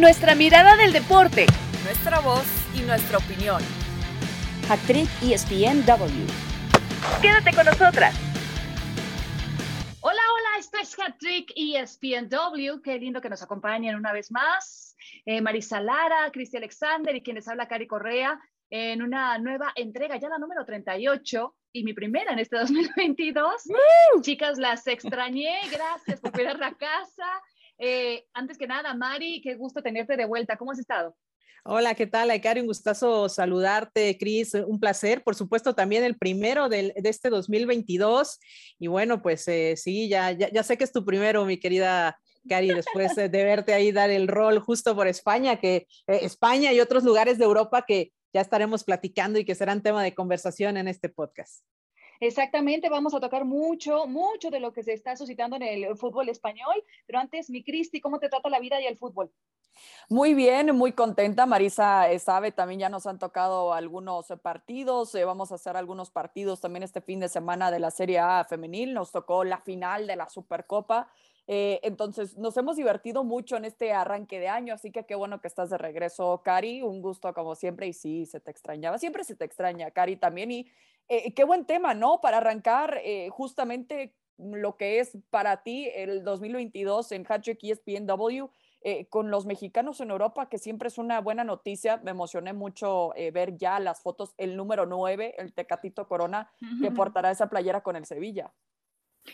nuestra mirada del deporte, nuestra voz y nuestra opinión. Actriz ESPNW. Quédate con nosotras. Hola, hola, esto es Hattrick ESPNW. Qué lindo que nos acompañen una vez más. Eh, Marisa Lara, Cristi Alexander y quienes habla Cari Correa en una nueva entrega, ya la número 38 y mi primera en este 2022. Chicas, las extrañé. Gracias por cuidar la casa. Eh, antes que nada, Mari, qué gusto tenerte de vuelta. ¿Cómo has estado? Hola, ¿qué tal, Aikari? Un gustazo saludarte, Cris. Un placer, por supuesto, también el primero del, de este 2022. Y bueno, pues eh, sí, ya, ya, sé que es tu primero, mi querida Cari, después de verte ahí dar el rol justo por España, que eh, España y otros lugares de Europa que ya estaremos platicando y que serán tema de conversación en este podcast. Exactamente, vamos a tocar mucho, mucho de lo que se está suscitando en el fútbol español, pero antes, mi Cristi, ¿cómo te trata la vida y el fútbol? Muy bien, muy contenta. Marisa eh, sabe, también ya nos han tocado algunos eh, partidos. Eh, vamos a hacer algunos partidos también este fin de semana de la Serie A femenil. Nos tocó la final de la Supercopa. entonces, nos hemos divertido mucho en este arranque de año, así que qué bueno que estás de regreso, Cari. Un gusto como siempre y sí, se te extrañaba. Siempre se te extraña, Cari, también. Y qué buen tema, ¿no? Para arrancar justamente lo que es para ti el 2022 en Hattrick ESPNW eh, con los mexicanos en Europa, que siempre es una buena noticia. Me emocioné mucho eh, ver ya las fotos, el número 9, el Tecatito Corona, que portará esa playera con el Sevilla.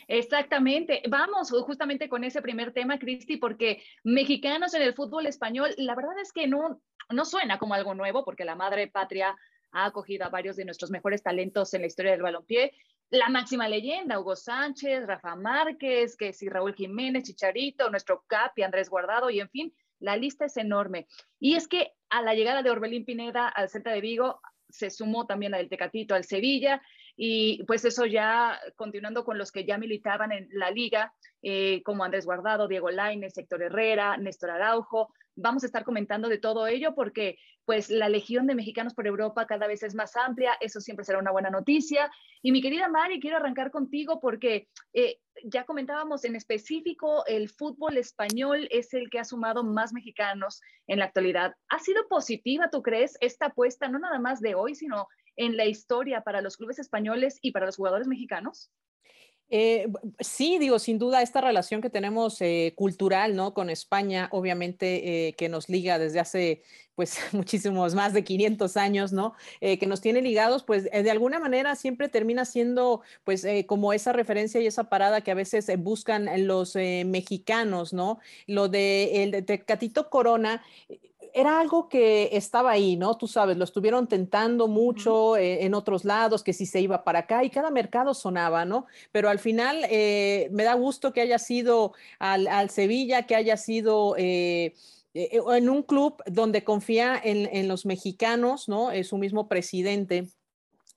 Exactamente. Vamos justamente con ese primer tema, Cristi, porque mexicanos en el fútbol español, la verdad es que no, no suena como algo nuevo, porque la madre patria ha acogido a varios de nuestros mejores talentos en la historia del balompié la máxima leyenda, Hugo Sánchez, Rafa Márquez, que si Raúl Jiménez, Chicharito, nuestro Capi, Andrés Guardado, y en fin, la lista es enorme. Y es que a la llegada de Orbelín Pineda al Celta de Vigo, se sumó también del Tecatito al Sevilla, y pues eso ya continuando con los que ya militaban en la liga, eh, como Andrés Guardado, Diego Lainez, Héctor Herrera, Néstor Araujo, vamos a estar comentando de todo ello porque pues la legión de mexicanos por Europa cada vez es más amplia, eso siempre será una buena noticia. Y mi querida Mari, quiero arrancar contigo porque eh, ya comentábamos en específico, el fútbol español es el que ha sumado más mexicanos en la actualidad. ¿Ha sido positiva, tú crees, esta apuesta, no nada más de hoy, sino en la historia para los clubes españoles y para los jugadores mexicanos? Eh, sí, digo, sin duda esta relación que tenemos eh, cultural, ¿no? Con España, obviamente, eh, que nos liga desde hace, pues, muchísimos, más de 500 años, ¿no? que nos tiene ligados, pues, de alguna manera siempre termina siendo, pues, como esa referencia y esa parada que a veces buscan los mexicanos, ¿no? Lo de el de Tecatito Corona era algo que estaba ahí, ¿no? Tú sabes, lo estuvieron tentando mucho eh, en otros lados, que si se iba para acá y cada mercado sonaba, ¿no? Pero al final eh, me da gusto que haya sido al, Sevilla, que haya sido... Eh, en un club donde confía en, en los mexicanos, ¿no? Es su mismo presidente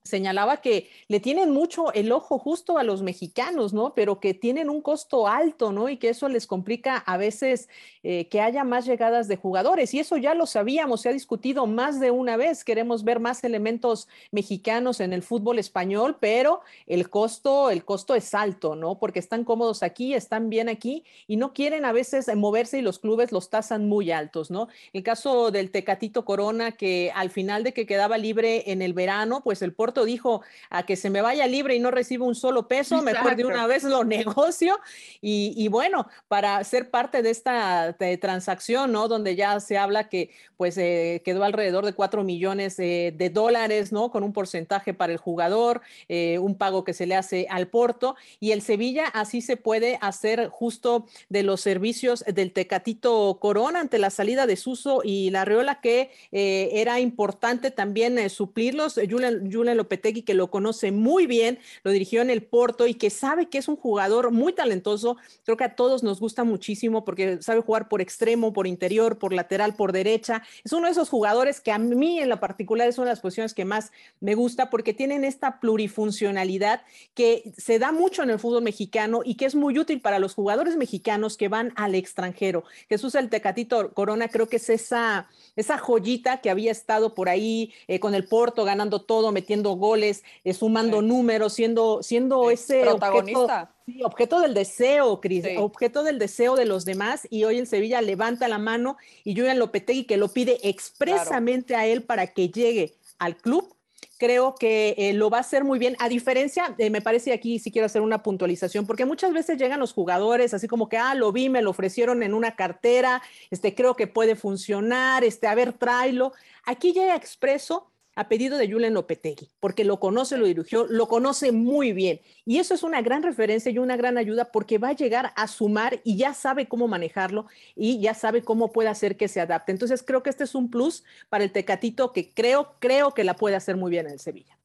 señalaba que le tienen mucho el ojo justo a los mexicanos, ¿no? Pero que tienen un costo alto, ¿no? Y que eso les complica a veces eh, que haya más llegadas de jugadores. Y eso ya lo sabíamos, se ha discutido más de una vez. Queremos ver más elementos mexicanos en el fútbol español, pero el costo, el costo es alto, ¿no? Porque están cómodos aquí, están bien aquí y no quieren a veces moverse y los clubes los tasan muy altos, ¿no? El caso del Tecatito Corona, que al final de que quedaba libre en el verano, pues el Porto dijo a que se me vaya libre y no reciba un solo peso, mejor de una vez lo negocio. Y, bueno, para ser parte de esta transacción, ¿no? Donde ya se habla que pues eh, quedó alrededor de 4 millones de dólares, ¿no? Con un porcentaje para el jugador, eh, un pago que se le hace al Porto. Y el Sevilla así se puede hacer justo de los servicios del Tecatito Corona ante la salida de Suso y la Reola, que eh, era importante también suplirlos. Julen, Julen Lopetegui, que lo conoce muy bien, lo dirigió en el Porto y que sabe que es un jugador muy talentoso. Creo que a todos nos gusta muchísimo porque sabe jugar por extremo, por interior, por lateral, por derecha. Es uno de esos jugadores que a mí en la particular es una de las posiciones que más me gusta porque tienen esta plurifuncionalidad que se da mucho en el fútbol mexicano y que es muy útil para los jugadores mexicanos que van al extranjero. Jesús el Tecatito Corona creo que es esa, esa joyita que había estado por ahí eh, con el Porto ganando todo, metiendo goles, eh, sumando números, siendo, siendo ese protagonista. Objeto, objeto del deseo, Cris, objeto del deseo de los demás. Y hoy el Sevilla levanta la mano y Julian Lopetegui que lo pide expresamente a él para que llegue al club creo que eh, lo va a hacer muy bien, a diferencia, me parece aquí sí quiero hacer una puntualización, porque muchas veces llegan los jugadores así como que, ah, lo vi, me lo ofrecieron en una cartera, este, creo que puede funcionar, este, a ver, tráelo. Aquí llega expreso a pedido de Julen Lopetegui, porque lo conoce, lo dirigió, lo conoce muy bien. Y eso es una gran referencia y una gran ayuda porque va a llegar a sumar y ya sabe cómo manejarlo y ya sabe cómo puede hacer que se adapte. Entonces creo que este es un plus para el Tecatito que creo, creo que la puede hacer muy bien en el Sevilla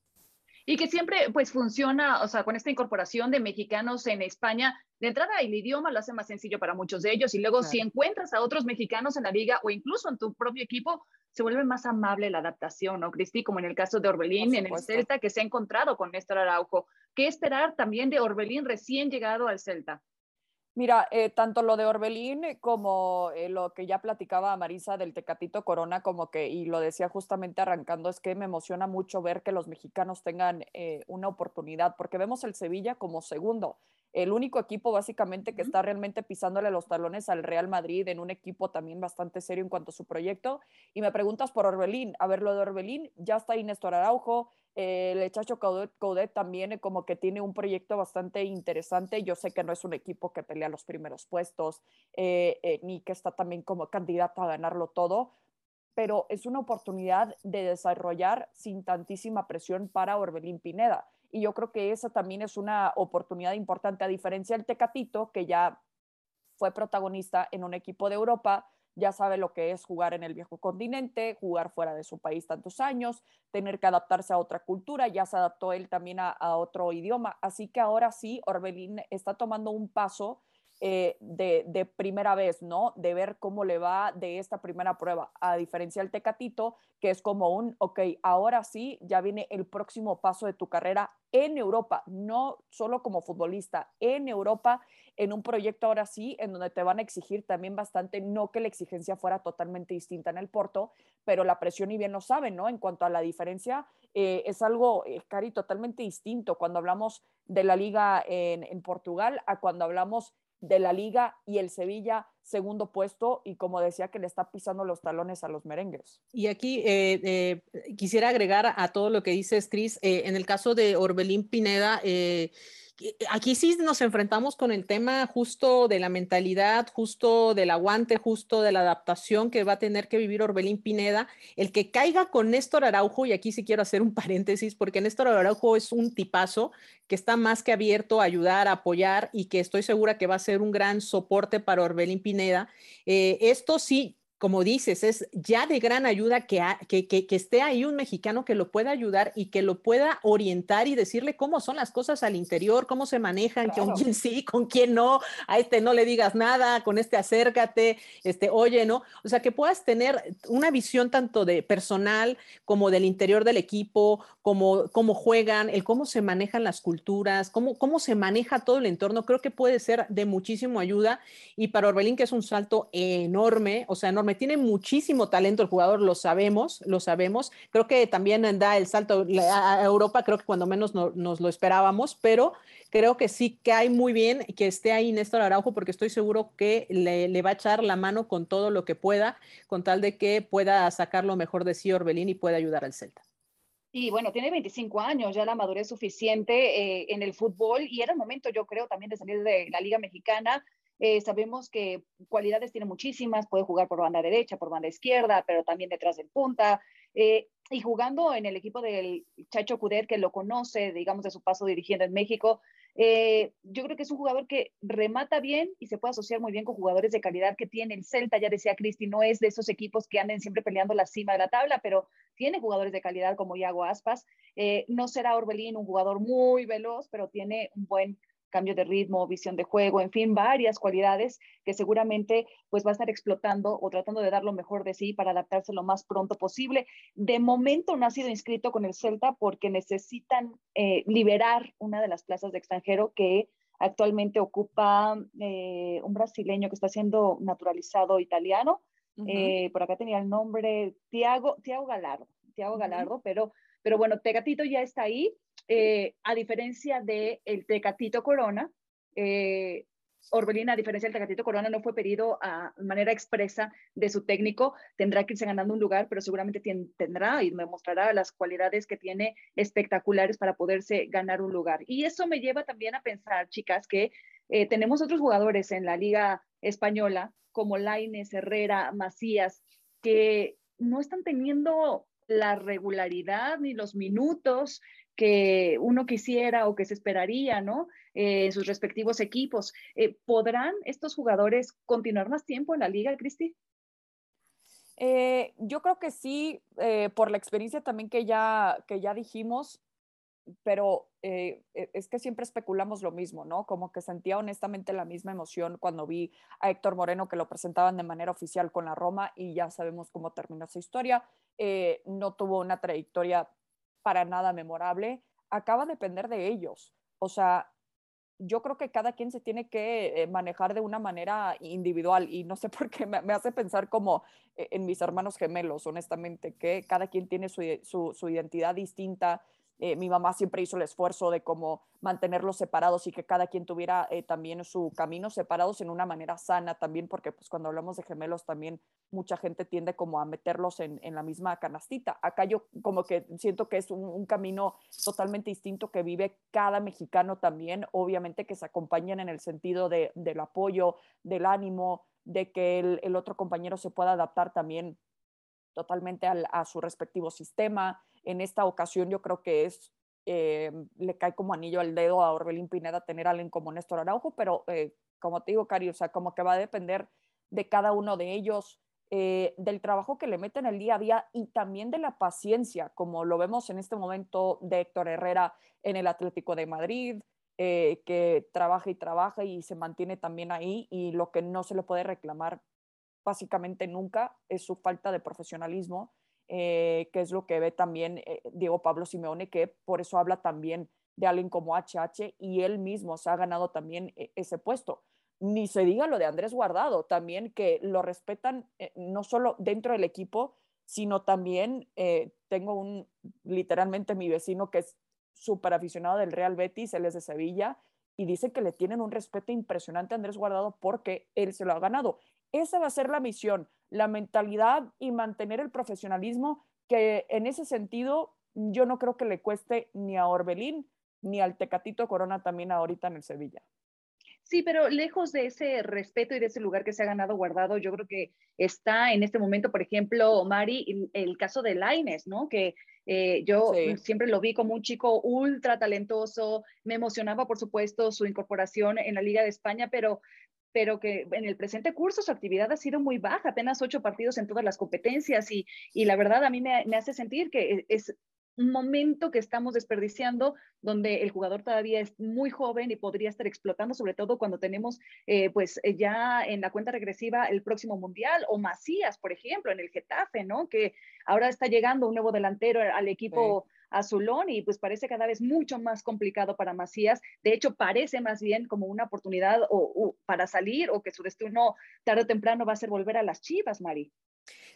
y que siempre pues funciona, o sea, con esta incorporación de mexicanos en España, de entrada el idioma lo hace más sencillo para muchos de ellos y luego si encuentras a otros mexicanos en la liga o incluso en tu propio equipo, se vuelve más amable la adaptación, ¿no, Cristi? Como en el caso de Orbelín, en el Celta, que se ha encontrado con Néstor Araujo. ¿Qué esperar también de Orbelín recién llegado al Celta? Mira, eh, tanto lo de Orbelín como eh, lo que ya platicaba Marisa del Tecatito Corona, como que, y lo decía justamente arrancando, es que me emociona mucho ver que los mexicanos tengan eh, una oportunidad, porque vemos el Sevilla como segundo, el único equipo básicamente que está realmente pisándole los talones al Real Madrid en un equipo también bastante serio en cuanto a su proyecto. Y me preguntas por Orbelín, a ver, lo de Orbelín, ya está ahí Néstor Araujo, el Chacho Coudet, también eh, como que tiene un proyecto bastante interesante. Yo sé que no es un equipo que pelea los primeros puestos, eh, eh, ni que está también como candidato a ganarlo todo, pero es una oportunidad de desarrollar sin tantísima presión para Orbelín Pineda. Y yo creo que esa también es una oportunidad importante, a diferencia del Tecatito, que ya fue protagonista en un equipo de Europa, ya sabe lo que es jugar en el viejo continente, jugar fuera de su país tantos años, tener que adaptarse a otra cultura, ya se adaptó él también a, otro idioma. Así que ahora sí, Orbelín está tomando un paso eh, de, de, primera vez, ¿no? De ver cómo le va de esta primera prueba, a diferencia del Tecatito, que es como un, ok, ahora sí, ya viene el próximo paso de tu carrera en Europa, no solo como futbolista, en Europa en un proyecto ahora sí, en donde te van a exigir también bastante, no que la exigencia fuera totalmente distinta en el Porto, pero la presión y bien lo saben, ¿no? En cuanto a la diferencia, eh, es algo, eh, Cari, totalmente distinto cuando hablamos de la liga en, en Portugal a cuando hablamos de la liga y el Sevilla segundo puesto y como decía que le está pisando los talones a los merengues. Y aquí eh, quisiera agregar a todo lo que dices, Cris, en el caso de Orbelín Pineda, eh, aquí sí nos enfrentamos con el tema justo de la mentalidad, justo del aguante, justo de la adaptación que va a tener que vivir Orbelín Pineda. El que caiga con Néstor Araujo, y aquí sí quiero hacer un paréntesis, porque Néstor Araujo es un tipazo que está más que abierto a ayudar, a apoyar y que estoy segura que va a ser un gran soporte para Orbelín Pineda. Eh, esto sí, como dices, es ya de gran ayuda que, que, esté ahí un mexicano que lo pueda ayudar y que lo pueda orientar y decirle cómo son las cosas al interior, cómo se manejan, con quién sí, con quién no, a este no le digas nada, con este acércate, este oye, ¿no? O sea, que puedas tener una visión tanto de personal como del interior del equipo, como cómo juegan, el cómo se manejan las culturas, cómo, cómo se maneja todo el entorno, creo que puede ser de muchísimo ayuda y para Orbelín que es un salto enorme, o sea, enorme tiene muchísimo talento el jugador, lo sabemos, lo sabemos. Creo que también da el salto a Europa, creo que cuando menos nos lo esperábamos, pero creo que sí que hay muy bien que esté ahí Néstor Araujo, porque estoy seguro que le, va a echar la mano con todo lo que pueda, con tal de que pueda sacar lo mejor de sí Orbelín y pueda ayudar al Celta. Y bueno, tiene 25 años, ya la madurez suficiente eh, en el fútbol y era el momento, yo creo, también de salir de la Liga Mexicana eh, sabemos que cualidades tiene muchísimas, puede jugar por banda derecha, por banda izquierda, pero también detrás del punta. Eh, y jugando en el equipo del Chacho Cuder, que lo conoce, digamos, de su paso dirigiendo en México, eh, yo creo que es un jugador que remata bien y se puede asociar muy bien con jugadores de calidad que tiene el Celta. Ya decía Cristi, no es de esos equipos que anden siempre peleando la cima de la tabla, pero tiene jugadores de calidad como Iago Aspas. no será Orbelín un jugador muy veloz, pero tiene un buen cambio de ritmo, visión de juego, en fin, varias cualidades que seguramente pues va a estar explotando o tratando de dar lo mejor de sí para adaptarse lo más pronto posible. De momento no ha sido inscrito con el Celta porque necesitan eh, liberar una de las plazas de extranjero que actualmente ocupa eh, un brasileño que está siendo naturalizado italiano. Eh, por acá tenía el nombre Tiago, Tiago Galardo, Tiago Galardo, pero Pero bueno, Tecatito ya está ahí, eh, a diferencia del el Tecatito Corona. Eh, Orbelín, a diferencia del Tecatito Corona, no fue pedido a manera expresa de su técnico. Tendrá que irse ganando un lugar, pero seguramente tendrá y me mostrará las cualidades que tiene espectaculares para poderse ganar un lugar. Y eso me lleva también a pensar, chicas, que eh, tenemos otros jugadores en la Liga Española, como Laines, Herrera, Macías, que no están teniendo la regularidad ni los minutos que uno quisiera o que se esperaría, ¿no? Eh, en sus respectivos equipos. Eh, ¿Podrán estos jugadores continuar más tiempo en la liga, Cristi? Eh, yo creo que sí, por la experiencia también que ya, que ya dijimos, pero e, es que siempre especulamos lo mismo, ¿no? Como que sentía honestamente la misma emoción cuando vi a Héctor Moreno que lo presentaban de manera oficial con la Roma y ya sabemos cómo terminó esa historia. no tuvo una trayectoria para nada memorable, acaba de depender de ellos. O sea, yo creo que cada quien se tiene que eh, manejar de una manera individual y no sé por qué me, hace pensar como eh, en mis hermanos gemelos, honestamente, que cada quien tiene su, su identidad distinta, eh, mi mamá siempre hizo el esfuerzo de cómo mantenerlos separados y que cada quien tuviera eh, también su camino separados en una manera sana también, porque pues cuando hablamos de gemelos también mucha gente tiende como a meterlos en, en la misma canastita. Acá yo como que siento que es un, camino totalmente distinto que vive cada mexicano también, obviamente que se acompañan en el sentido de, del apoyo, del ánimo, de que el, el otro compañero se pueda adaptar también totalmente al, a su respectivo sistema. En esta ocasión yo creo que es, eh, le cae como anillo al dedo a Orbelín Pineda tener a alguien como Néstor Araujo, pero eh, como te digo, Cari, o sea, como que va a depender de cada uno de ellos, eh, del trabajo que le meten el día a día y también de la paciencia, como lo vemos en este momento de Héctor Herrera en el Atlético de Madrid, que trabaja y trabaja y se mantiene también ahí y lo que no se le puede reclamar básicamente nunca es su falta de profesionalismo eh, que es lo que ve también eh, Diego Pablo Simeone, que por eso habla también de alguien como HH y él mismo se ha ganado también eh, ese puesto. Ni se diga lo de Andrés Guardado, también que lo respetan no solo dentro del equipo, sino también tengo un, literalmente mi vecino que es súper aficionado del Real Betis, él es de Sevilla, y dice que le tienen un respeto impresionante a Andrés Guardado porque él se lo ha ganado. Esa va a ser la misión, la mentalidad y mantener el profesionalismo, que en ese sentido yo no creo que le cueste ni a Orbelín ni al Tecatito Corona también ahorita en el Sevilla. Sí, pero lejos de ese respeto y de ese lugar que se ha ganado guardado, yo creo que está en este momento, por ejemplo, Mari, el, caso de Laines, ¿no? Que eh, yo siempre lo vi como un chico ultra talentoso, me emocionaba, por supuesto, su incorporación en la Liga de España, pero pero que en el presente curso su actividad ha sido muy baja, apenas ocho partidos en todas las competencias y, y la verdad a mí me, me, hace sentir que es un momento que estamos desperdiciando donde el jugador todavía es muy joven y podría estar explotando, sobre todo cuando tenemos eh, pues eh, ya en la cuenta regresiva el próximo mundial o Macías, por ejemplo, en el Getafe, ¿no? Que ahora está llegando un nuevo delantero al equipo azulón y pues parece cada vez mucho más complicado para Macías. De hecho, parece más bien como una oportunidad o, para salir o que su destino tarde o temprano va a ser volver a las Chivas, Mari.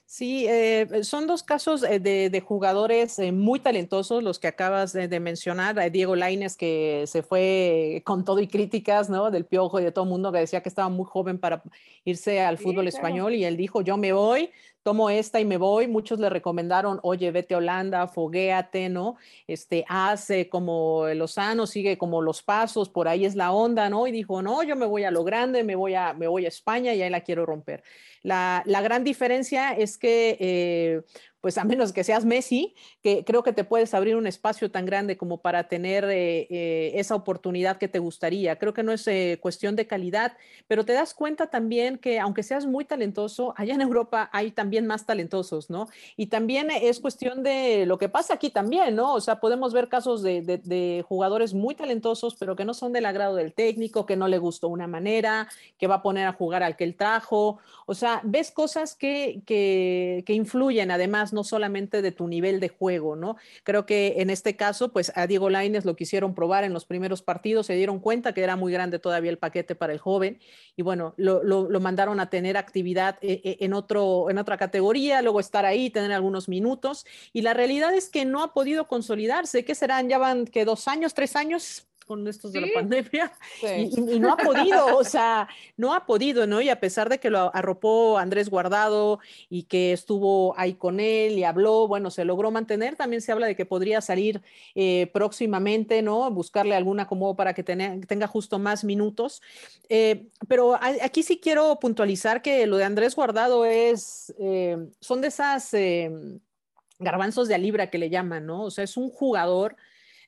Sí, eh, son dos casos eh, de, jugadores eh, muy talentosos los que acabas de, mencionar. Diego Laines, que se fue con todo y críticas, ¿no? Del piojo y de todo el mundo que decía que estaba muy joven para irse al fútbol español y él dijo, yo me voy, tomo esta y me voy. Muchos le recomendaron, oye, vete a Holanda, foguéate, ¿no? Este, hace como Lozano, sigue como los pasos, por ahí es la onda, ¿no? Y dijo, no, yo me voy a lo grande, me voy a, me voy a España y ahí la quiero romper. La, la gran diferencia es que eh, pues a menos que seas Messi, que creo que te puedes abrir un espacio tan grande como para tener eh, eh, esa oportunidad que te gustaría. Creo que no es eh, cuestión de calidad, pero te das cuenta también que aunque seas muy talentoso, allá en Europa hay también más talentosos, ¿no? Y también es cuestión de lo que pasa aquí también, ¿no? O sea, podemos ver casos de, de jugadores muy talentosos, pero que no son del agrado del técnico, que no le gustó una manera, que va a poner a jugar al que él trajo. O sea, ves cosas que, que, que influyen además no solamente de tu nivel de juego, ¿no? Creo que en este caso, pues a Diego Laines lo quisieron probar en los primeros partidos, se dieron cuenta que era muy grande todavía el paquete para el joven y bueno, lo, lo, mandaron a tener actividad eh, eh, en, otro, en otra categoría, luego estar ahí, tener algunos minutos y la realidad es que no ha podido consolidarse, ¿qué serán? Ya van que dos años, tres años, con estos de la pandemia y, no ha podido, o sea, no ha podido, ¿no? Y a pesar de que lo arropó Andrés Guardado y que estuvo ahí con él y habló, bueno, se logró mantener, también se habla de que podría salir eh, próximamente, ¿no? Buscarle algún acomodo para que tenga justo más minutos. Eh, pero aquí sí quiero puntualizar que lo de Andrés Guardado es, eh, son de esas garbanzos de a libra que le llaman, ¿no? O sea, es un jugador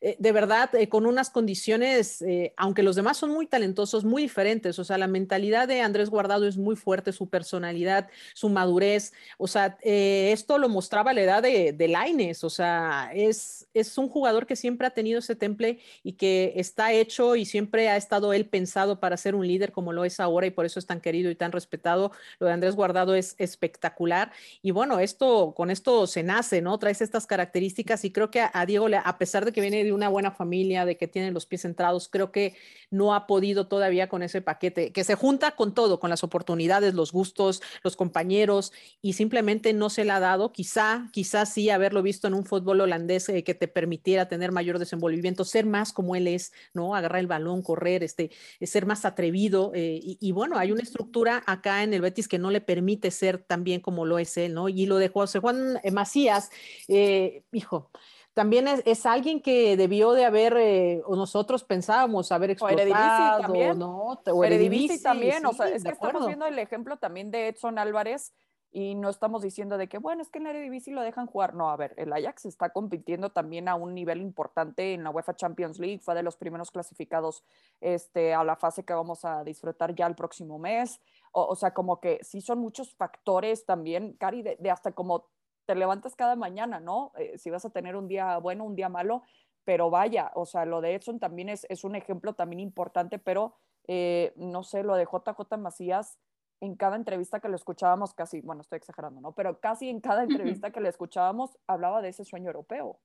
eh, de verdad, eh, con unas condiciones, eh, aunque los demás son muy talentosos, muy diferentes. O sea, la mentalidad de Andrés Guardado es muy fuerte, su personalidad, su madurez. O sea, esto lo mostraba la edad de, de Laines. O sea, es, es un jugador que siempre ha tenido ese temple y que está hecho y siempre ha estado él pensado para ser un líder como lo es ahora y por eso es tan querido y tan respetado. Lo de Andrés Guardado es espectacular. Y bueno, esto, con esto se nace, ¿no? Traes estas características y creo que a, a Diego, a pesar de que viene de una buena familia, de que tiene los pies centrados, creo que no ha podido todavía con ese paquete, que se junta con todo, con las oportunidades, los gustos, los compañeros, y simplemente no se le ha dado. Quizá, quizá sí haberlo visto en un fútbol holandés eh, que te permitiera tener mayor desenvolvimiento, ser más como él es, ¿no? Agarrar el balón, correr, este, ser más atrevido. Eh, y, bueno, hay una estructura acá en el Betis que no le permite ser tan bien como lo es él, ¿no? Y lo de José Juan Macías, eh, hijo, también es, alguien que debió de haber, eh, o nosotros pensábamos haber explotado, también. ¿no? O Eredivisie también, o sea, es que estamos viendo el ejemplo también de Edson Álvarez y no estamos diciendo de que, bueno, es que en la Eredivisie lo dejan jugar. No, a ver, el Ajax está compitiendo también a un nivel importante en la UEFA Champions League, fue de los primeros clasificados este, a la fase que vamos a disfrutar ya el próximo mes. O, sea, como que sí son muchos factores también, Cari, de hasta como te levantas cada mañana, ¿no? Eh, si vas a tener un día bueno, un día malo, pero vaya, o sea, lo de Edson también es, es un ejemplo también importante, pero eh, no sé, lo de JJ Macías, en cada entrevista que lo escuchábamos, casi, bueno, estoy exagerando, ¿no? Pero casi en cada entrevista que le escuchábamos, hablaba de ese sueño europeo.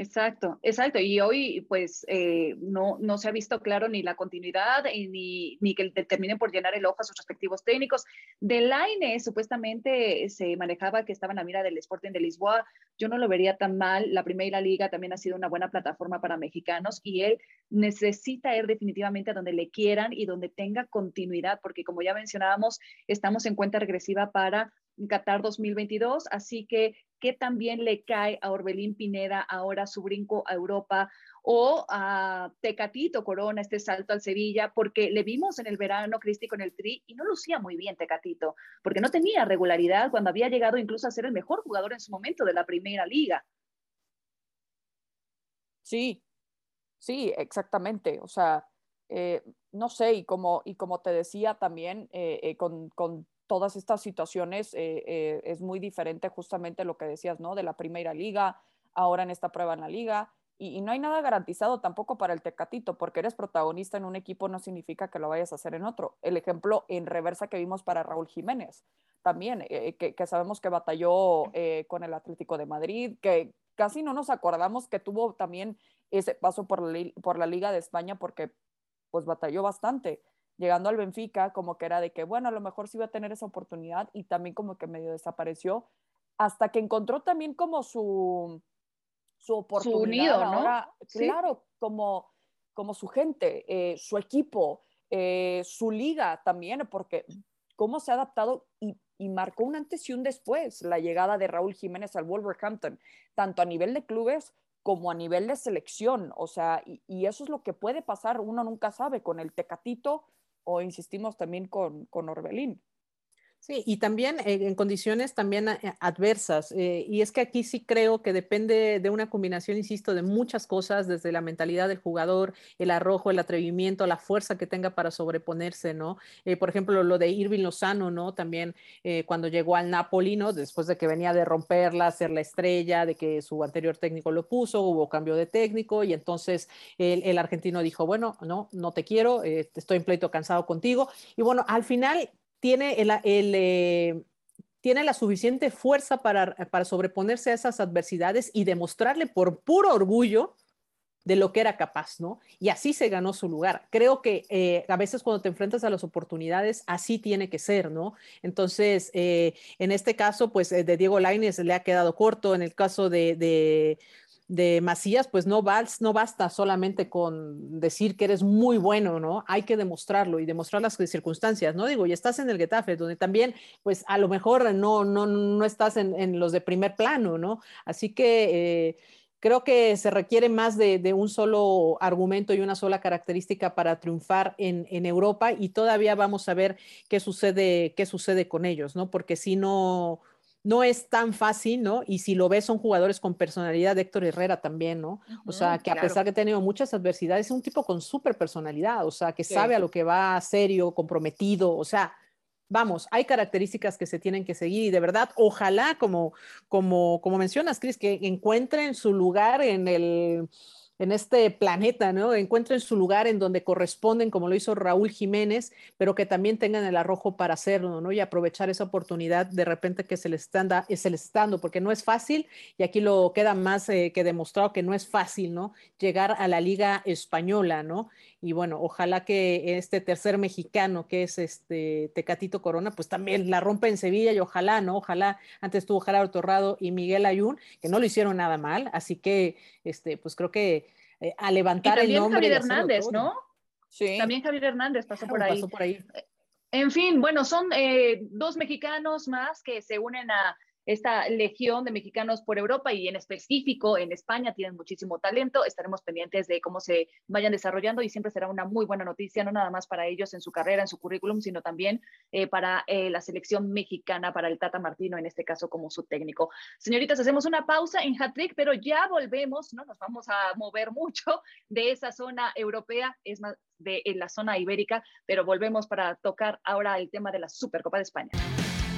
Exacto, exacto. Y hoy, pues, eh, no, no se ha visto claro ni la continuidad ni, ni que terminen por llenar el ojo a sus respectivos técnicos. De Laine, supuestamente se manejaba que estaba en la mira del Sporting de Lisboa. Yo no lo vería tan mal. La Primera Liga también ha sido una buena plataforma para mexicanos y él necesita ir definitivamente a donde le quieran y donde tenga continuidad, porque como ya mencionábamos, estamos en cuenta regresiva para Qatar 2022, así que qué también le cae a Orbelín Pineda ahora su brinco a Europa o a Tecatito Corona este salto al Sevilla, porque le vimos en el verano Cristi con el Tri y no lucía muy bien Tecatito, porque no tenía regularidad cuando había llegado incluso a ser el mejor jugador en su momento de la primera liga. Sí, sí, exactamente. O sea, eh, no sé, y como, y como te decía también, eh, eh, con, con todas estas situaciones eh, eh, es muy diferente justamente lo que decías, ¿no? De la primera liga, ahora en esta prueba en la liga. Y, no hay nada garantizado tampoco para el Tecatito, porque eres protagonista en un equipo no significa que lo vayas a hacer en otro. El ejemplo en reversa que vimos para Raúl Jiménez, también, eh, que, sabemos que batalló con el Atlético de Madrid, que casi no nos acordamos que tuvo también ese paso por la, por la Liga de España, porque pues batalló bastante llegando al Benfica, como que era de que, bueno, a lo mejor sí iba a tener esa oportunidad y también como que medio desapareció, hasta que encontró también como su, su oportunidad. Su unido, ¿no? Claro, como, como su gente, eh, su equipo, eh, su liga también, porque cómo se ha adaptado y, y, marcó un antes y un después la llegada de Raúl Jiménez al Wolverhampton, tanto a nivel de clubes como a nivel de selección, o sea, y, y eso es lo que puede pasar, uno nunca sabe, con el Tecatito o insistimos también con, con Orbelín. Sí, y también eh, en condiciones también eh, adversas. Eh, y es que aquí sí creo que depende de una combinación, insisto, de muchas cosas, desde la mentalidad del jugador, el arrojo, el atrevimiento, la fuerza que tenga para sobreponerse, ¿no? por ejemplo, lo de Irving Lozano, ¿no? También cuando llegó al Napoli, ¿no? Después de que venía de romperla, ser la estrella, de que su anterior técnico lo puso, hubo cambio de técnico y entonces el, el argentino dijo, bueno, no, no te quiero, estoy en pleito cansado contigo. Y bueno, al final tiene el, eh, tiene la suficiente fuerza para, para sobreponerse a esas adversidades y demostrarle por puro orgullo de lo que era capaz, ¿no? Y así se ganó su lugar. Creo que eh, a veces cuando te enfrentas a las oportunidades, así tiene que ser, ¿no? Entonces, eh, en este caso, pues de Diego Lainez le ha quedado corto, en el caso de, de, de Macías, pues no, no basta solamente con decir que eres muy bueno, ¿no? Hay que demostrarlo y demostrar las circunstancias, ¿no? Digo, y estás en el Getafe, donde también, pues a lo mejor no, no, no estás en, en los de primer plano, ¿no? Así que... Eh, Creo que se requiere más de, un solo argumento y una sola característica para triunfar en, Europa y todavía vamos a ver qué sucede, qué sucede con ellos, ¿no? Porque si no, no es tan fácil, ¿no? Y si lo ves, son jugadores con personalidad, Héctor Herrera también, ¿no? o sea, que a pesar que ha tenido muchas adversidades, es un tipo con súper personalidad, o sea, que sabe a lo que va serio, comprometido, o sea, vamos, hay características que se tienen que seguir y de verdad, ojalá, como, como, como mencionas, Cris, que encuentren su lugar en el en este planeta, ¿no? Encuentren su lugar en donde corresponden, como lo hizo Raúl Jiménez, pero que también tengan el arrojo para hacerlo, ¿no? Y aprovechar esa oportunidad de repente que se les está, se les está dando, porque no es fácil, y aquí lo queda más eh, que demostrado que no es fácil, ¿no? Llegar a la Liga Española, ¿no? Y bueno, ojalá que este tercer mexicano, que es este Tecatito Corona, pues también la rompa en Sevilla y ojalá, ¿no? Ojalá, antes tuvo Gerardo Torrado y Miguel Ayun, que no lo hicieron nada mal, así que, este, pues creo que eh, a levantar el nombre. Javier Hernández, ¿no? Sí. También Javier Hernández pasó, por, ahí. pasó por ahí. En fin, bueno, son eh, dos mexicanos más que se unen a esta legión de mexicanos por Europa y en específico en España tienen muchísimo talento. Estaremos pendientes de cómo se vayan desarrollando y siempre será una muy buena noticia, no nada más para ellos en su carrera, en su currículum, sino también eh, para eh, la selección mexicana, para el Tata Martino, en este caso como su técnico. Señoritas, hacemos una pausa en Hattrick, pero ya volvemos, no nos vamos a mover mucho de esa zona europea, es más de la zona ibérica, pero volvemos para tocar ahora el tema de la Supercopa de España.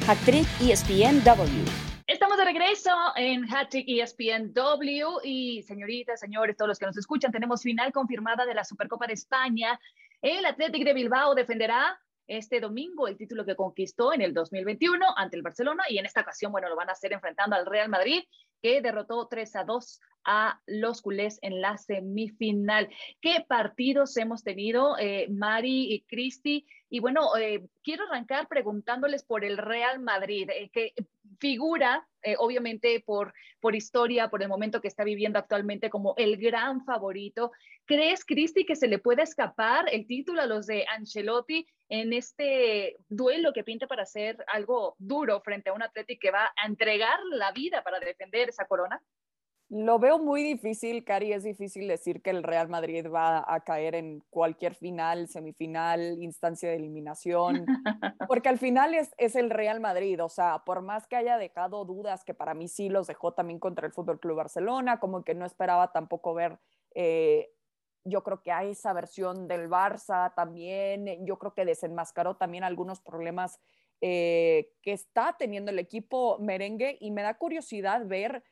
Hattrick ESPNW. Estamos de regreso en Hattrick ESPNW y señoritas, señores, todos los que nos escuchan, tenemos final confirmada de la Supercopa de España. El Athletic de Bilbao defenderá este domingo el título que conquistó en el 2021 ante el Barcelona y en esta ocasión, bueno, lo van a hacer enfrentando al Real Madrid que derrotó 3 a 2 a los culés en la semifinal. ¿Qué partidos hemos tenido, eh, Mari y Cristi? Y bueno, eh, quiero arrancar preguntándoles por el Real Madrid, eh, que figura, eh, obviamente, por, por historia, por el momento que está viviendo actualmente como el gran favorito. ¿Crees, Cristi, que se le puede escapar el título a los de Ancelotti en este duelo que pinta para ser algo duro frente a un Atlético que va a entregar la vida para defender esa corona? Lo veo muy difícil, Cari, es difícil decir que el Real Madrid va a caer en cualquier final, semifinal, instancia de eliminación, porque al final es, es el Real Madrid, o sea, por más que haya dejado dudas, que para mí sí los dejó también contra el Fútbol Club Barcelona, como que no esperaba tampoco ver, eh, yo creo que a esa versión del Barça también, yo creo que desenmascaró también algunos problemas eh, que está teniendo el equipo merengue y me da curiosidad ver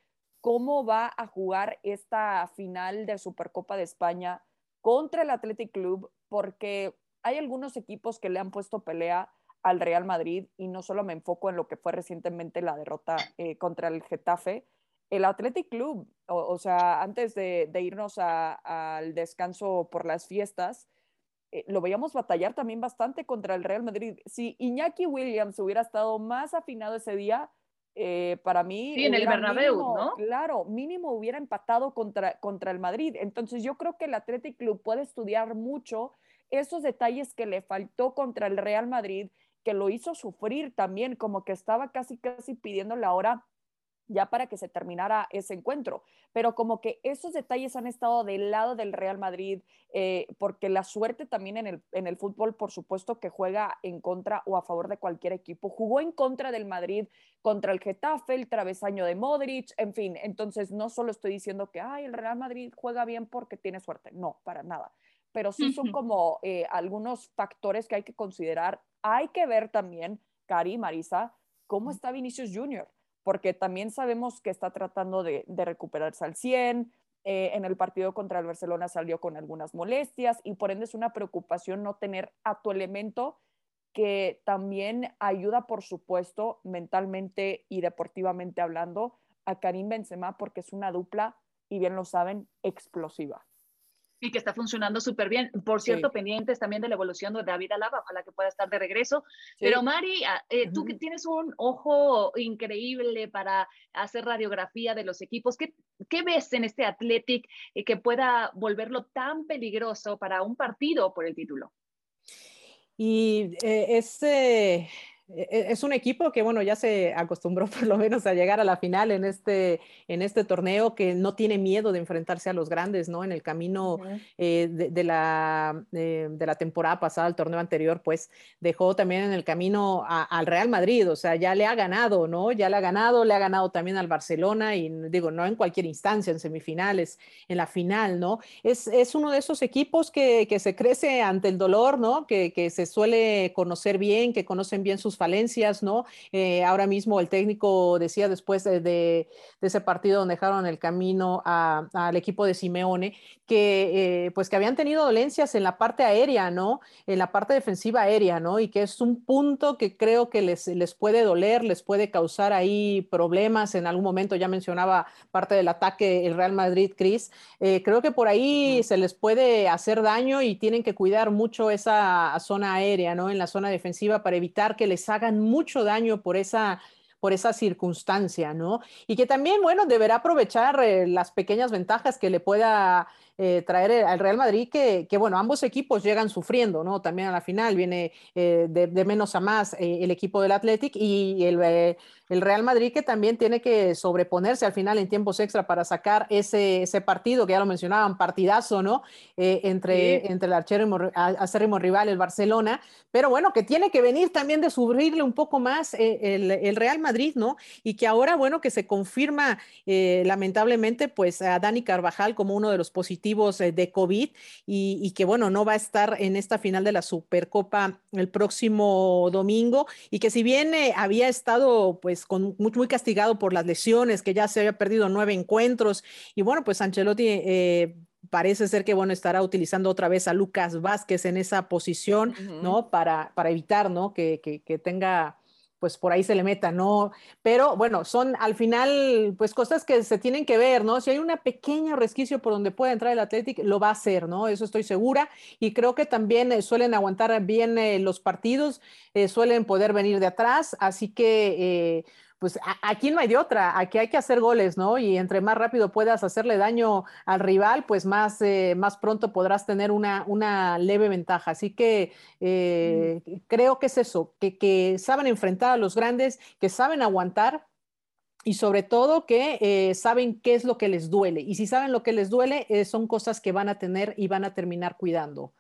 cómo va a jugar esta final de Supercopa de España contra el Athletic Club, porque hay algunos equipos que le han puesto pelea al Real Madrid y no solo me enfoco en lo que fue recientemente la derrota eh, contra el Getafe, el Athletic Club, o, sea, antes de, irnos al descanso por las fiestas, eh, lo veíamos batallar también bastante contra el Real Madrid. Si Iñaki Williams hubiera estado más afinado ese día, eh, para mí. Sí, en el Bernabéu, ¿no? Claro, mínimo hubiera empatado contra, contra el Madrid. Entonces yo creo que el Athletic Club puede estudiar mucho esos detalles que le faltó contra el Real Madrid, que lo hizo sufrir también, como que estaba casi, casi pidiendo la hora ya para que se terminara ese encuentro. Pero como que esos detalles han estado del lado del Real Madrid, eh, porque la suerte también en el, en el fútbol, por supuesto, que juega en contra o a favor de cualquier equipo. Jugó en contra del Madrid contra el Getafe, el travesaño de Modric, en fin. Entonces, no solo estoy diciendo que, ay, el Real Madrid juega bien porque tiene suerte. No, para nada. Pero sí son como eh, algunos factores que hay que considerar. Hay que ver también, Cari, Marisa, cómo está Vinicius Junior porque también sabemos que está tratando de, recuperarse al 100. Eh, en el partido contra el Barcelona salió con algunas molestias y por ende es una preocupación no tener a tu elemento que también ayuda, por supuesto, mentalmente y deportivamente hablando, a Karim Benzema porque es una dupla, y bien lo saben, explosiva. Y que está funcionando súper bien. Por cierto, pendientes también de la evolución de David Alaba, ojalá que pueda estar de regreso. Pero Mari, ah, eh, tú que tienes un ojo increíble para hacer radiografía de los equipos, ¿qué, qué ves en este Athletic eh, que pueda volverlo tan peligroso para un partido por el título? Y eh, es un equipo que, bueno, ya se acostumbró por lo menos a llegar a la final en este, en este torneo, que no tiene miedo de enfrentarse a los grandes, ¿no? En el camino eh, de, la, eh, de la temporada pasada, el torneo anterior, pues dejó también en el camino al Real Madrid, o sea, ya le ha ganado, ¿no? Ya le ha ganado, le ha ganado también al Barcelona y digo, no en cualquier instancia, en semifinales, en la final, ¿no? Es, es uno de esos equipos que, que se crece ante el dolor, ¿no? Que, que se suele conocer bien, que conocen bien sus falencias, ¿no? Eh, ahora mismo el técnico decía después de, ese partido donde dejaron el camino al equipo de Simeone, que eh, pues que habían tenido dolencias en la parte aérea, ¿no? En la parte defensiva aérea, ¿no? Y que es un punto que creo que les, les puede doler, les puede causar ahí problemas. En algún momento ya mencionaba parte del ataque el Real Madrid, Cris. Eh, creo que por ahí se les puede hacer daño y tienen que cuidar mucho esa zona aérea, ¿no? En la zona defensiva para evitar que les hagan mucho daño por esa por esa circunstancia, ¿no? Y que también, bueno, deberá aprovechar eh, las pequeñas ventajas que le pueda eh, traer al Real Madrid, que, bueno, ambos equipos llegan sufriendo, ¿no? También a la final viene eh, de, menos a más eh, el equipo del Athletic y el, el, Real Madrid que también tiene que sobreponerse al final en tiempos extra para sacar ese, ese partido, que ya lo mencionaban, partidazo, ¿no? entre, entre el acérrimo rival, el Barcelona, pero bueno, que tiene que venir también de sufrirle un poco más el, el, Real Madrid, ¿no? Y que ahora, bueno, que se confirma lamentablemente, pues a Dani Carvajal como uno de los positivos eh, de COVID y, que, bueno, no va a estar en esta final de la Supercopa el próximo domingo y que si bien eh, había estado pues con, muy, muy, castigado por las lesiones, que ya se había perdido nueve encuentros y bueno, pues Ancelotti... Eh, parece ser que bueno estará utilizando otra vez a Lucas Vázquez en esa posición, ¿no? Para, para evitar, ¿no? Que, que, que tenga pues por ahí se le meta, ¿no? Pero bueno, son al final, pues cosas que se tienen que ver, ¿no? Si hay una pequeña resquicio por donde puede entrar el Athletic, lo va a hacer, ¿no? Eso estoy segura. Y creo que también eh, suelen aguantar bien eh, los partidos, eh, suelen poder venir de atrás, así que pues aquí no hay de otra, aquí hay que hacer goles, ¿no? Y entre más rápido puedas hacerle daño al rival, pues más, eh, más pronto podrás tener una, una leve ventaja. Así que eh, creo que es eso, que, que, saben enfrentar a los grandes, que saben aguantar. Y sobre todo que eh, saben qué es lo que les duele. Y si saben lo que les duele, son cosas que van a tener y van a terminar cuidando.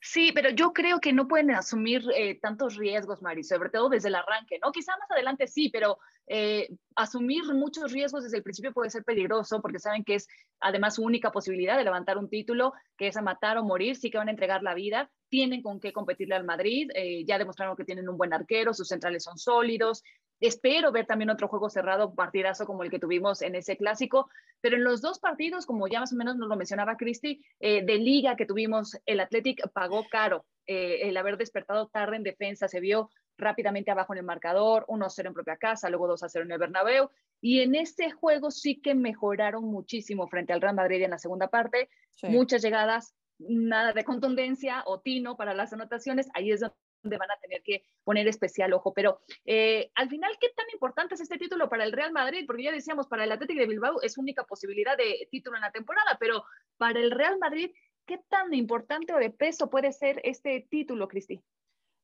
Sí, pero yo creo que no pueden asumir eh, tantos riesgos, Mari, sobre todo desde el arranque, ¿no? Quizá más adelante sí, pero eh, asumir muchos riesgos desde el principio puede ser peligroso porque saben que es además su única posibilidad de levantar un título, que es a matar o morir, sí que van a entregar la vida, tienen con qué competirle al Madrid, eh, ya demostraron que tienen un buen arquero, sus centrales son sólidos, Espero ver también otro juego cerrado, partidazo como el que tuvimos en ese clásico, pero en los dos partidos, como ya más o menos nos lo mencionaba Cristi, eh, de liga que tuvimos, el Athletic pagó caro. Eh, el haber despertado tarde en defensa se vio rápidamente abajo en el marcador, 1-0 en propia casa, luego 2-0 en el Bernabéu, y en este juego sí que mejoraron muchísimo frente al Real Madrid en la segunda parte, muchas llegadas, nada de contundencia o tino para las anotaciones, ahí es donde donde van a tener que poner especial ojo. Pero eh, al final, ¿qué tan importante es este título para el Real Madrid? Porque ya decíamos, para el Atlético de Bilbao es única posibilidad de título en la temporada, pero para el Real Madrid, ¿qué tan importante o de peso puede ser este título, Cristi?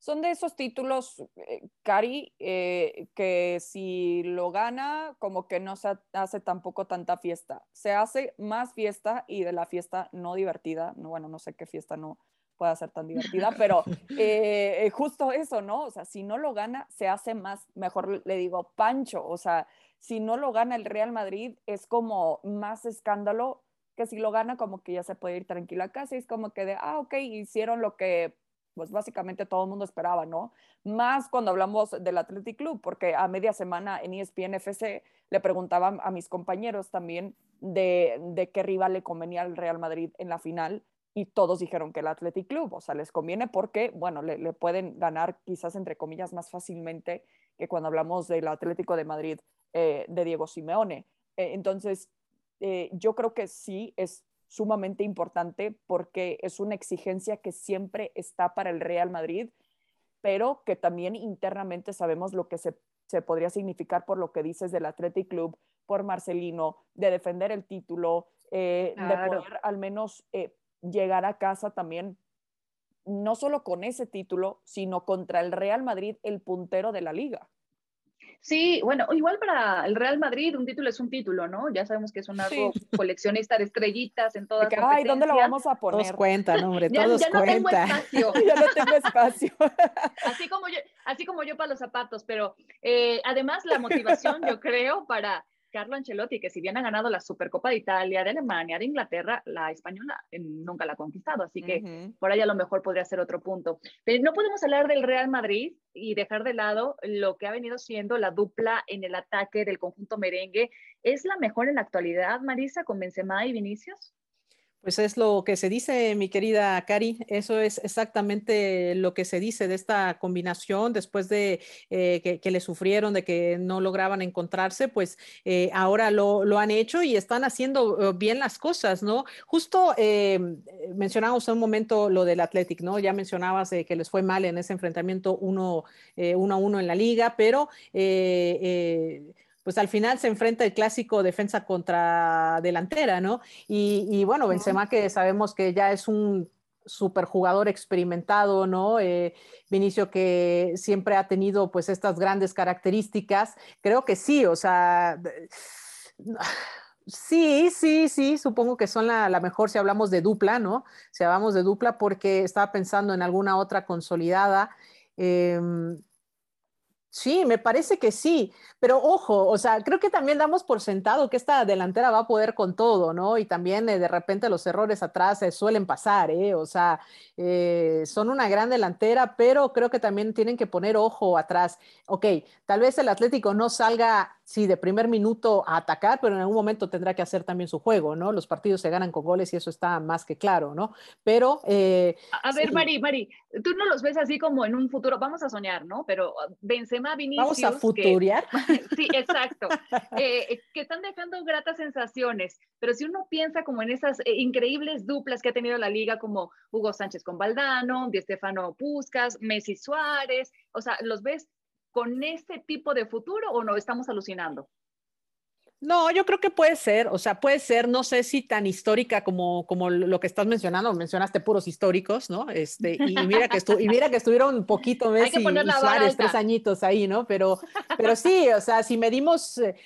Son de esos títulos, eh, Cari, eh, que si lo gana, como que no se hace tampoco tanta fiesta. Se hace más fiesta y de la fiesta no divertida, no, bueno, no sé qué fiesta no, pueda ser tan divertida, pero eh, justo eso, ¿no? O sea, si no lo gana, se hace más, mejor le digo, pancho, o sea, si no lo gana el Real Madrid, es como más escándalo que si lo gana, como que ya se puede ir tranquilo a casa y es como que de, ah, ok, hicieron lo que pues básicamente todo el mundo esperaba, ¿no? Más cuando hablamos del Athletic Club, porque a media semana en ESPN FC le preguntaban a mis compañeros también de, de qué rival le convenía al Real Madrid en la final y todos dijeron que el Athletic Club, o sea, les conviene porque, bueno, le, pueden ganar quizás entre comillas más fácilmente que cuando hablamos del Atlético de Madrid eh, de Diego Simeone. Eh, entonces, eh, yo creo que sí es sumamente importante porque es una exigencia que siempre está para el Real Madrid, pero que también internamente sabemos lo que se, se podría significar por lo que dices del Athletic Club, por Marcelino, de defender el título, de poder al menos llegar a casa también, no solo con ese título, sino contra el Real Madrid, el puntero de la liga. Sí, bueno, igual para el Real Madrid un título es un título, ¿no? Ya sabemos que es un algo coleccionista de estrellitas en todas las Ay, ¿dónde lo vamos a poner? Todos cuentan, hombre, todos ya, ya No tengo espacio. ya no tengo espacio. así, como yo, así como yo para los zapatos, pero eh, además la motivación, yo creo, para Carlo Ancelotti, que si bien ha ganado la Supercopa de Italia, de Alemania, de Inglaterra, la española eh, nunca la ha conquistado, así que por ahí a lo mejor podría ser otro punto. Pero no podemos hablar del Real Madrid y dejar de lado lo que ha venido siendo la dupla en el ataque del conjunto merengue. ¿Es la mejor en la actualidad, Marisa, con Benzema y Vinicius? Pues es lo que se dice, mi querida Cari, eso es exactamente lo que se dice de esta combinación después de eh, que, le sufrieron, de que no lograban encontrarse, pues eh, ahora lo, han hecho y están haciendo eh, bien las cosas, ¿no? Justo mencionamos un momento lo del Athletic, ¿no? Ya mencionabas que les fue mal en ese enfrentamiento uno, uno a uno en la liga, pero pues al final se enfrenta el clásico defensa contra delantera, ¿no? Y, bueno, Benzema que sabemos que ya es un superjugador experimentado, ¿no? Eh, Vinicio que siempre ha tenido pues estas grandes características, creo que sí, o sea, sí, sí, sí, supongo que son la, mejor si hablamos de dupla, ¿no? Si hablamos de dupla porque estaba pensando en alguna otra consolidada. Em, Sí, me parece que sí, pero ojo, o sea, creo que también damos por sentado que esta delantera va a poder con todo, ¿no? Y también eh, de repente los errores atrás se suelen pasar, ¿eh? O sea, eh, son una gran delantera, pero creo que también tienen que poner ojo atrás. Ok, tal vez el Atlético no salga sí, de primer minuto a atacar, pero en algún momento tendrá que hacer también su juego, ¿no? Los partidos se ganan con goles y eso está más que claro, ¿no? Pero... Eh, a, ver, Mari, Mari, tú no los ves así como en un futuro, vamos a soñar, ¿no? Pero ah, Benzema, Vinicius... Vamos a futuriar. sí, exacto. Eh, eh, que están dejando gratas sensaciones, pero si uno piensa como en esas increíbles duplas que ha tenido la liga, como Hugo Sánchez con Valdano, Di Stefano Puscas, Messi Suárez, o sea, los ves con ese tipo de futuro o no estamos alucinando? No, yo creo que puede ser, o sea, puede ser, no sé si tan histórica como, como lo que estás mencionando, mencionaste puros históricos, ¿no? Este, y mira que, y mira que estuvieron un poquito Messi y Suárez, tres añitos ahí, ¿no? Pero, pero sí, o sea, si medimos eh,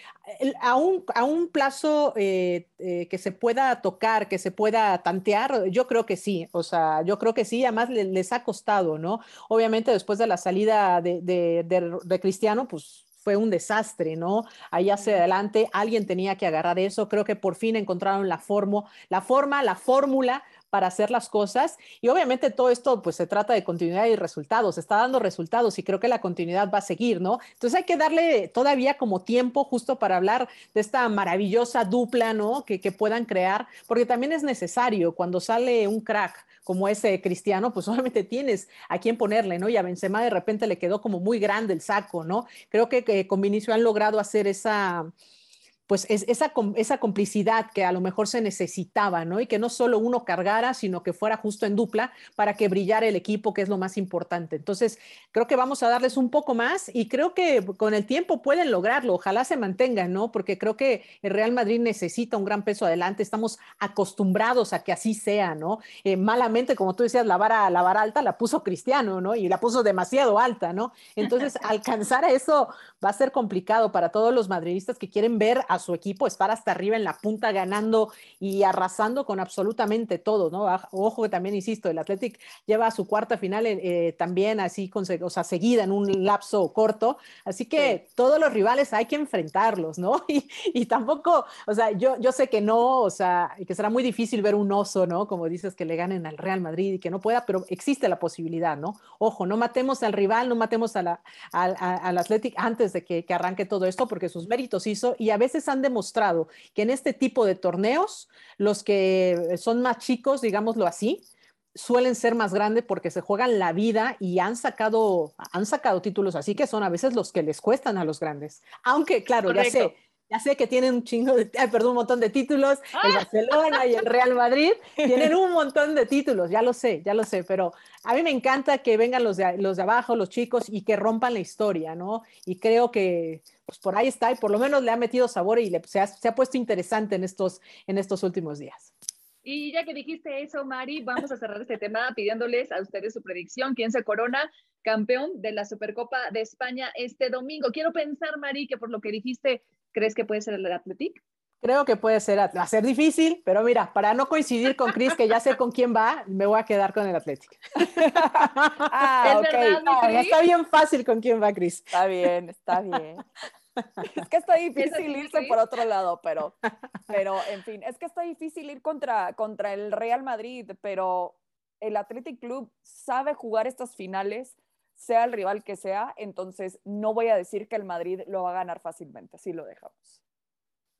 a, un, a un plazo eh, eh, que se pueda tocar, que se pueda tantear, yo creo que sí, o sea, yo creo que sí, además les, ha costado, ¿no? Obviamente después de la salida de, de, de Cristiano, pues fue un desastre, ¿no? Ahí hacia adelante alguien tenía que agarrar eso. Creo que por fin encontraron la, forma, la forma, la fórmula para hacer las cosas. Y obviamente todo esto pues se trata de continuidad y resultados, está dando resultados y creo que la continuidad va a seguir, ¿no? Entonces hay que darle todavía como tiempo justo para hablar de esta maravillosa dupla, ¿no? Que, puedan crear, porque también es necesario cuando sale un crack como ese cristiano, pues obviamente tienes a quién ponerle, ¿no? Y a Benzema de repente le quedó como muy grande el saco, ¿no? Creo que, que con Vinicio han logrado hacer esa, pues es, esa, esa complicidad que a lo mejor se necesitaba, ¿no? Y que no solo uno cargara, sino que fuera justo en dupla para que brillara el equipo, que es lo más importante. Entonces, creo que vamos a darles un poco más y creo que con el tiempo pueden lograrlo, ojalá se mantengan, ¿no? Porque creo que el Real Madrid necesita un gran peso adelante, estamos acostumbrados a que así sea, ¿no? Eh, malamente, como tú decías, la vara, la vara alta la puso Cristiano, ¿no? Y la puso demasiado alta, ¿no? Entonces, alcanzar a eso va a ser complicado para todos los madridistas que quieren ver a su equipo estar hasta arriba en la punta ganando y arrasando con absolutamente todo, ¿no? Ojo que también, insisto, el Athletic lleva su cuarta final eh, también así, con, o sea, seguida en un lapso corto, así que todos los rivales hay que enfrentarlos, ¿no? Y, y, tampoco, o sea, yo, yo sé que no, o sea, que será muy difícil ver un oso, ¿no? Como dices, que le ganen al Real Madrid y que no pueda, pero existe la posibilidad, ¿no? Ojo, no matemos al rival, no matemos a la, al, al Athletic antes de que, que arranque todo esto, porque sus méritos hizo y a veces han demostrado que en este tipo de torneos, los que son más chicos, digámoslo así, suelen ser más grandes porque se juegan la vida y han sacado, han sacado títulos así que son a veces los que les cuestan a los grandes. Aunque, claro, ya sé, ya sé que tienen un chingo de, perdón, un montón de títulos, el ¡Ah! Barcelona y el Real Madrid tienen un montón de títulos, ya lo sé, ya lo sé, pero a mí me encanta que vengan los de, los de abajo, los chicos, y que rompan la historia, ¿no? Y creo que pues por ahí está, y por lo menos le ha metido sabor y le, se, ha, se ha puesto interesante en estos, en estos últimos días. Y ya que dijiste eso, Mari, vamos a cerrar este tema pidiéndoles a ustedes su predicción. ¿Quién se corona campeón de la Supercopa de España este domingo? Quiero pensar, Mari, que por lo que dijiste, ¿crees que puede ser el Athletic? Creo que puede ser, va a ser difícil, pero mira, para no coincidir con Chris, que ya sé con quién va, me voy a quedar con el Athletic. ah, ok. está bien fácil con quién va Chris. Está bien, está bien. es que está difícil irse por otro lado, pero, pero en fin, es que está difícil ir contra, contra el Real Madrid, pero el Athletic Club sabe jugar estas finales, sea el rival que sea, entonces no voy a decir que el Madrid lo va a ganar fácilmente, así lo dejamos.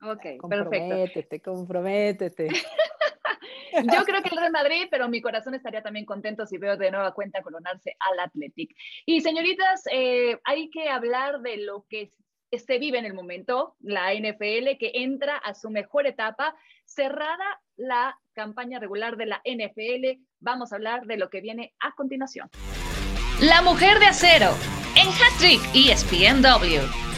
Ok, comprométete, comprométete. Yo creo que el Real Madrid, pero mi corazón estaría también contento si veo de nueva cuenta coronarse al Athletic. Y señoritas, eh, hay que hablar de lo que se vive en el momento, la NFL que entra a su mejor etapa, cerrada la campaña regular de la NFL. Vamos a hablar de lo que viene a continuación. La mujer de acero en Hat-Trick ESPNW.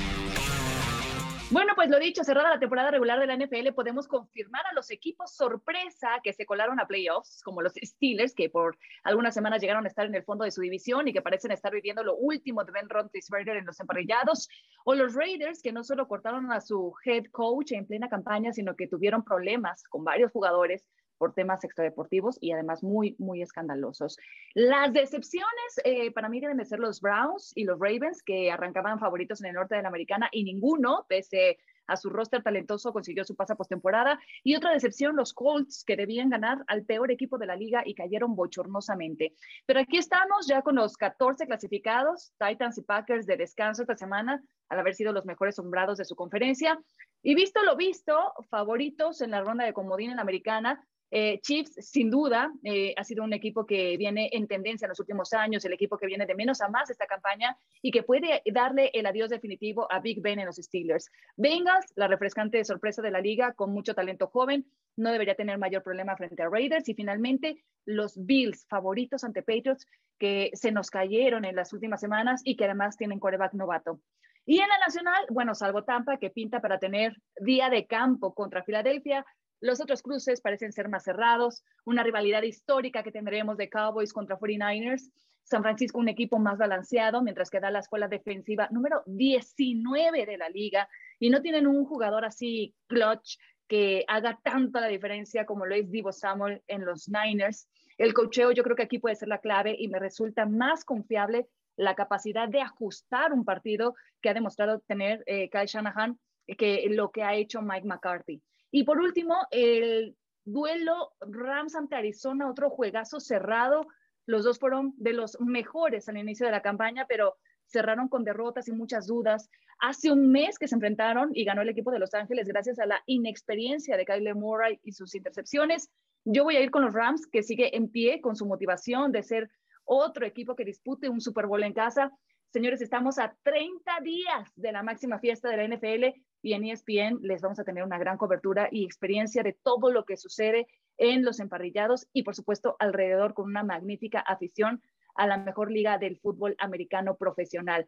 Bueno, pues lo dicho, cerrada la temporada regular de la NFL, podemos confirmar a los equipos sorpresa que se colaron a playoffs, como los Steelers, que por algunas semanas llegaron a estar en el fondo de su división y que parecen estar viviendo lo último de Ben Roethlisberger en los emparrillados, o los Raiders, que no solo cortaron a su head coach en plena campaña, sino que tuvieron problemas con varios jugadores por temas extradeportivos y además muy, muy escandalosos. Las decepciones eh, para mí deben de ser los Browns y los Ravens, que arrancaban favoritos en el norte de la americana y ninguno, pese a su roster talentoso, consiguió su pasa postemporada. Y otra decepción, los Colts, que debían ganar al peor equipo de la liga y cayeron bochornosamente. Pero aquí estamos ya con los 14 clasificados, Titans y Packers de descanso esta semana, al haber sido los mejores sombrados de su conferencia. Y visto lo visto, favoritos en la ronda de comodín en la americana, eh, Chiefs, sin duda, eh, ha sido un equipo que viene en tendencia en los últimos años, el equipo que viene de menos a más esta campaña y que puede darle el adiós definitivo a Big Ben en los Steelers. Bengals, la refrescante sorpresa de la liga, con mucho talento joven, no debería tener mayor problema frente a Raiders. Y finalmente, los Bills, favoritos ante Patriots, que se nos cayeron en las últimas semanas y que además tienen coreback novato. Y en la nacional, bueno, salvo Tampa, que pinta para tener día de campo contra Filadelfia, los otros cruces parecen ser más cerrados, una rivalidad histórica que tendremos de Cowboys contra 49ers. San Francisco un equipo más balanceado, mientras que da la escuela defensiva número 19 de la liga y no tienen un jugador así clutch que haga tanta la diferencia como lo es Divo Samuel en los Niners. El cocheo yo creo que aquí puede ser la clave y me resulta más confiable la capacidad de ajustar un partido que ha demostrado tener eh, Kyle Shanahan que lo que ha hecho Mike McCarthy. Y por último, el duelo Rams ante Arizona, otro juegazo cerrado. Los dos fueron de los mejores al inicio de la campaña, pero cerraron con derrotas y muchas dudas. Hace un mes que se enfrentaron y ganó el equipo de Los Ángeles gracias a la inexperiencia de Kyle Murray y sus intercepciones. Yo voy a ir con los Rams, que sigue en pie con su motivación de ser otro equipo que dispute un Super Bowl en casa. Señores, estamos a 30 días de la máxima fiesta de la NFL y en ESPN les vamos a tener una gran cobertura y experiencia de todo lo que sucede en los emparrillados y por supuesto alrededor con una magnífica afición a la mejor liga del fútbol americano profesional.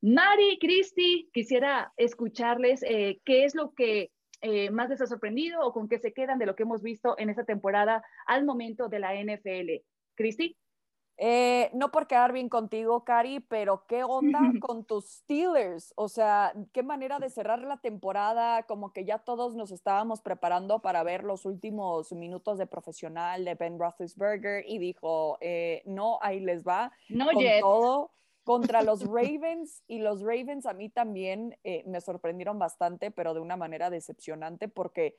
Mari, Cristi, quisiera escucharles eh, qué es lo que eh, más les ha sorprendido o con qué se quedan de lo que hemos visto en esta temporada al momento de la NFL. Cristi. Eh, no por quedar bien contigo, Cari, pero ¿qué onda con tus Steelers? O sea, ¿qué manera de cerrar la temporada? Como que ya todos nos estábamos preparando para ver los últimos minutos de profesional de Ben Roethlisberger y dijo, eh, no, ahí les va. No con todo contra los Ravens y los Ravens a mí también eh, me sorprendieron bastante, pero de una manera decepcionante porque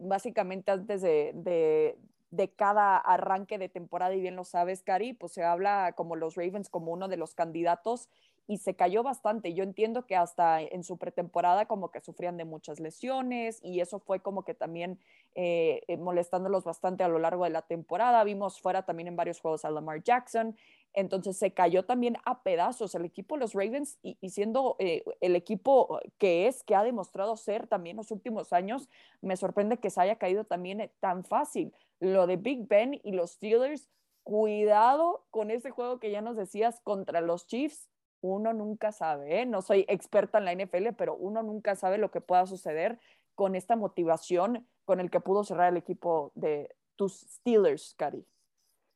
básicamente antes de, de cada arranque de temporada, y bien lo sabes, Cari, pues se habla como los Ravens como uno de los candidatos y se cayó bastante. Yo entiendo que hasta en su pretemporada como que sufrían de muchas lesiones y eso fue como que también eh, eh, molestándolos bastante a lo largo de la temporada. Vimos fuera también en varios juegos a Lamar Jackson. Entonces se cayó también a pedazos el equipo los Ravens y, siendo eh, el equipo que es, que ha demostrado ser también los últimos años, me sorprende que se haya caído también tan fácil. Lo de Big Ben y los Steelers, cuidado con ese juego que ya nos decías contra los Chiefs. Uno nunca sabe, ¿eh? no soy experta en la NFL, pero uno nunca sabe lo que pueda suceder con esta motivación con el que pudo cerrar el equipo de tus Steelers, Cari.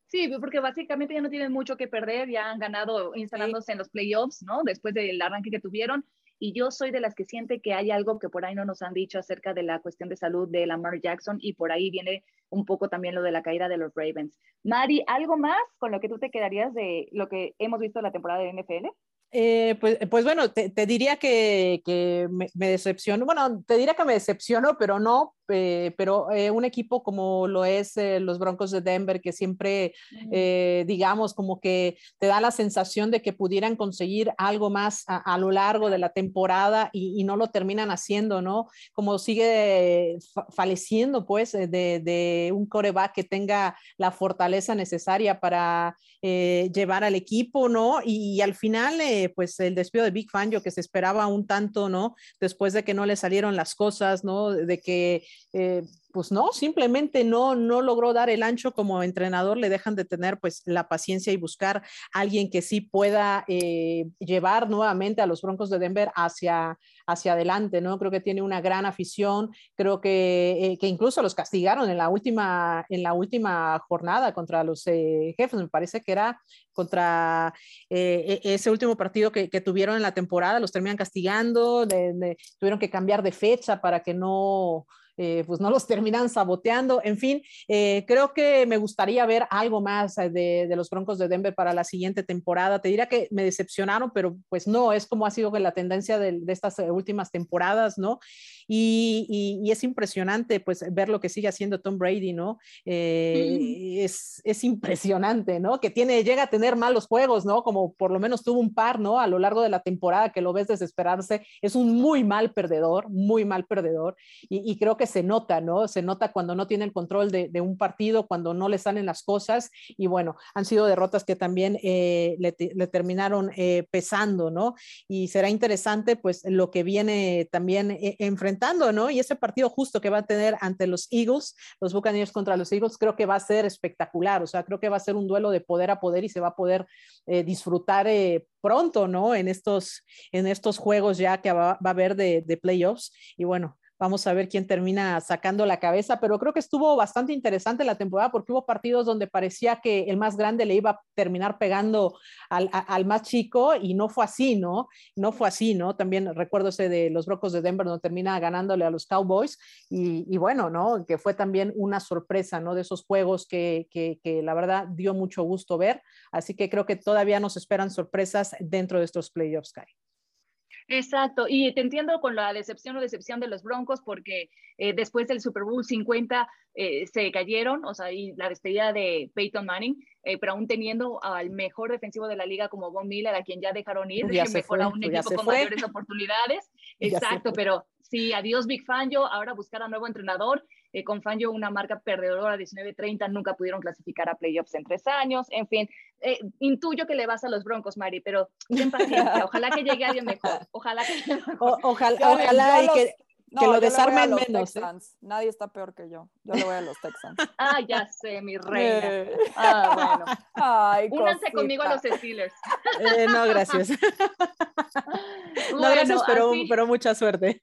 Sí, porque básicamente ya no tienen mucho que perder, ya han ganado instalándose en los playoffs, ¿no? Después del arranque que tuvieron. Y yo soy de las que siente que hay algo que por ahí no nos han dicho acerca de la cuestión de salud de Lamar Jackson y por ahí viene un poco también lo de la caída de los Ravens. Mari, ¿algo más con lo que tú te quedarías de lo que hemos visto en la temporada de NFL? Eh, pues, pues, bueno, te, diría que, que me, me, decepcionó, bueno, te diría que me decepcionó, pero no, eh, pero eh, un equipo como lo es los Broncos de Denver, que siempre, digamos, como que te da la sensación de que pudieran conseguir algo más a, lo largo de la temporada y, no lo terminan haciendo, ¿no? Como sigue faleciendo, pues, de, de un coreback que tenga la fortaleza necesaria para llevar al equipo, ¿no? Y, y al final pues el despido de Big Fangio que se esperaba un tanto, ¿no? Después de que no le salieron las cosas, ¿no? De que eh, pues no, simplemente no, no logró dar el ancho como entrenador, le dejan de tener pues la paciencia y buscar alguien que sí pueda eh, llevar nuevamente a los Broncos de Denver hacia, hacia adelante, ¿no? Creo que tiene una gran afición, creo que, eh, que incluso los castigaron en la última, en la última jornada contra los eh, jefes, me parece que era contra e, ese último partido que, tuvieron en la temporada, los terminan castigando, tuvieron que cambiar de fecha para que no eh, pues no los terminan saboteando. En fin, eh, creo que me gustaría ver algo más eh, de, los Broncos de Denver para la siguiente temporada. Te diría que me decepcionaron, pero pues no, es como ha sido la tendencia de, estas últimas temporadas, ¿no? Y, es impresionante pues ver lo que sigue haciendo Tom Brady, ¿no? es, es, impresionante, ¿no? Que tiene, llega a tener malos juegos, ¿no? Como por lo menos tuvo un par, ¿no? A lo largo de la temporada que lo ves desesperarse. Es un muy mal perdedor, muy mal perdedor. Y, y creo que se nota, ¿no? Se nota cuando no tiene el control de, un partido, cuando no le salen las cosas y bueno, han sido derrotas que también eh, le, terminaron eh, pesando, ¿no? Y será interesante pues lo que viene también eh, Y ese partido justo que va a tener ante los Eagles, los Buccaneers contra los Eagles, creo que va a ser espectacular, o sea, creo que va a ser un duelo de poder a poder y se va a poder disfrutar pronto, ¿no? En estos, en estos juegos ya que va, a haber de, de playoffs. Y bueno, Vamos a ver quién termina sacando la cabeza, pero creo que estuvo bastante interesante la temporada porque hubo partidos donde parecía que el más grande le iba a terminar pegando al, más chico y no fue así, ¿no? No fue así, ¿no? También recuerdo ese de los Brocos de Denver donde termina ganándole a los Cowboys y, bueno, ¿no? Que fue también una sorpresa, ¿no? De esos juegos que, que, que la verdad dio mucho gusto ver. Así que creo que todavía nos esperan sorpresas dentro de estos playoffs, Kai. Exacto, y te entiendo con la decepción o decepción de los Broncos porque eh, después del Super Bowl 50 eh, se cayeron, o sea, y la despedida de Peyton Manning, eh, pero aún teniendo al mejor defensivo de la liga como Von Miller, a quien ya dejaron ir, ya que mejor a un equipo con mayores oportunidades. Exacto, pero sí, adiós Big Fangio, ahora buscar a nuevo entrenador. Con Fangio una marca perdedora 19-30, nunca pudieron clasificar a playoffs en tres años, en fin, intuyo que le vas a los Broncos, Mari, pero ten paciencia, ojalá que llegue alguien mejor, ojalá que ojalá, ojalá y que, que lo desarmen menos. ¿eh? Nadie está peor que yo. Yo le voy a los Texans. ah, ya sé, mi reina. Ah, bueno. Ay, Únanse conmigo a los Steelers. Eh, no, gracias. no, gracias, pero, pero mucha suerte.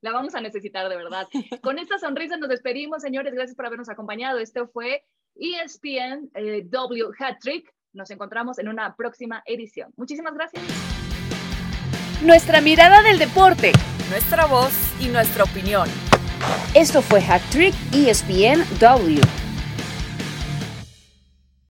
La vamos a necesitar de verdad. Con esta sonrisa nos despedimos, señores. Gracias por habernos acompañado. Esto fue ESPN eh, W Hat Trick. Nos encontramos en una próxima edición. Muchísimas gracias. Nuestra mirada del deporte, nuestra voz y nuestra opinión. Esto fue Hat Trick ESPN W.